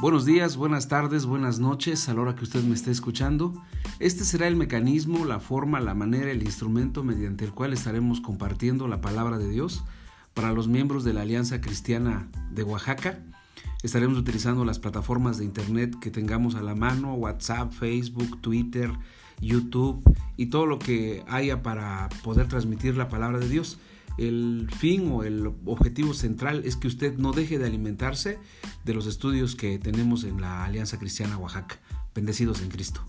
Buenos días, buenas tardes, buenas noches a la hora que usted me esté escuchando. Este será el mecanismo, la forma, la manera, el instrumento mediante el cual estaremos compartiendo la palabra de Dios para los miembros de la Alianza Cristiana de Oaxaca. Estaremos utilizando las plataformas de internet que tengamos a la mano, WhatsApp, Facebook, Twitter, YouTube y todo lo que haya para poder transmitir la palabra de Dios el fin o el objetivo central es que usted no deje de alimentarse de los estudios que tenemos en la Alianza Cristiana Oaxaca. Bendecidos en Cristo.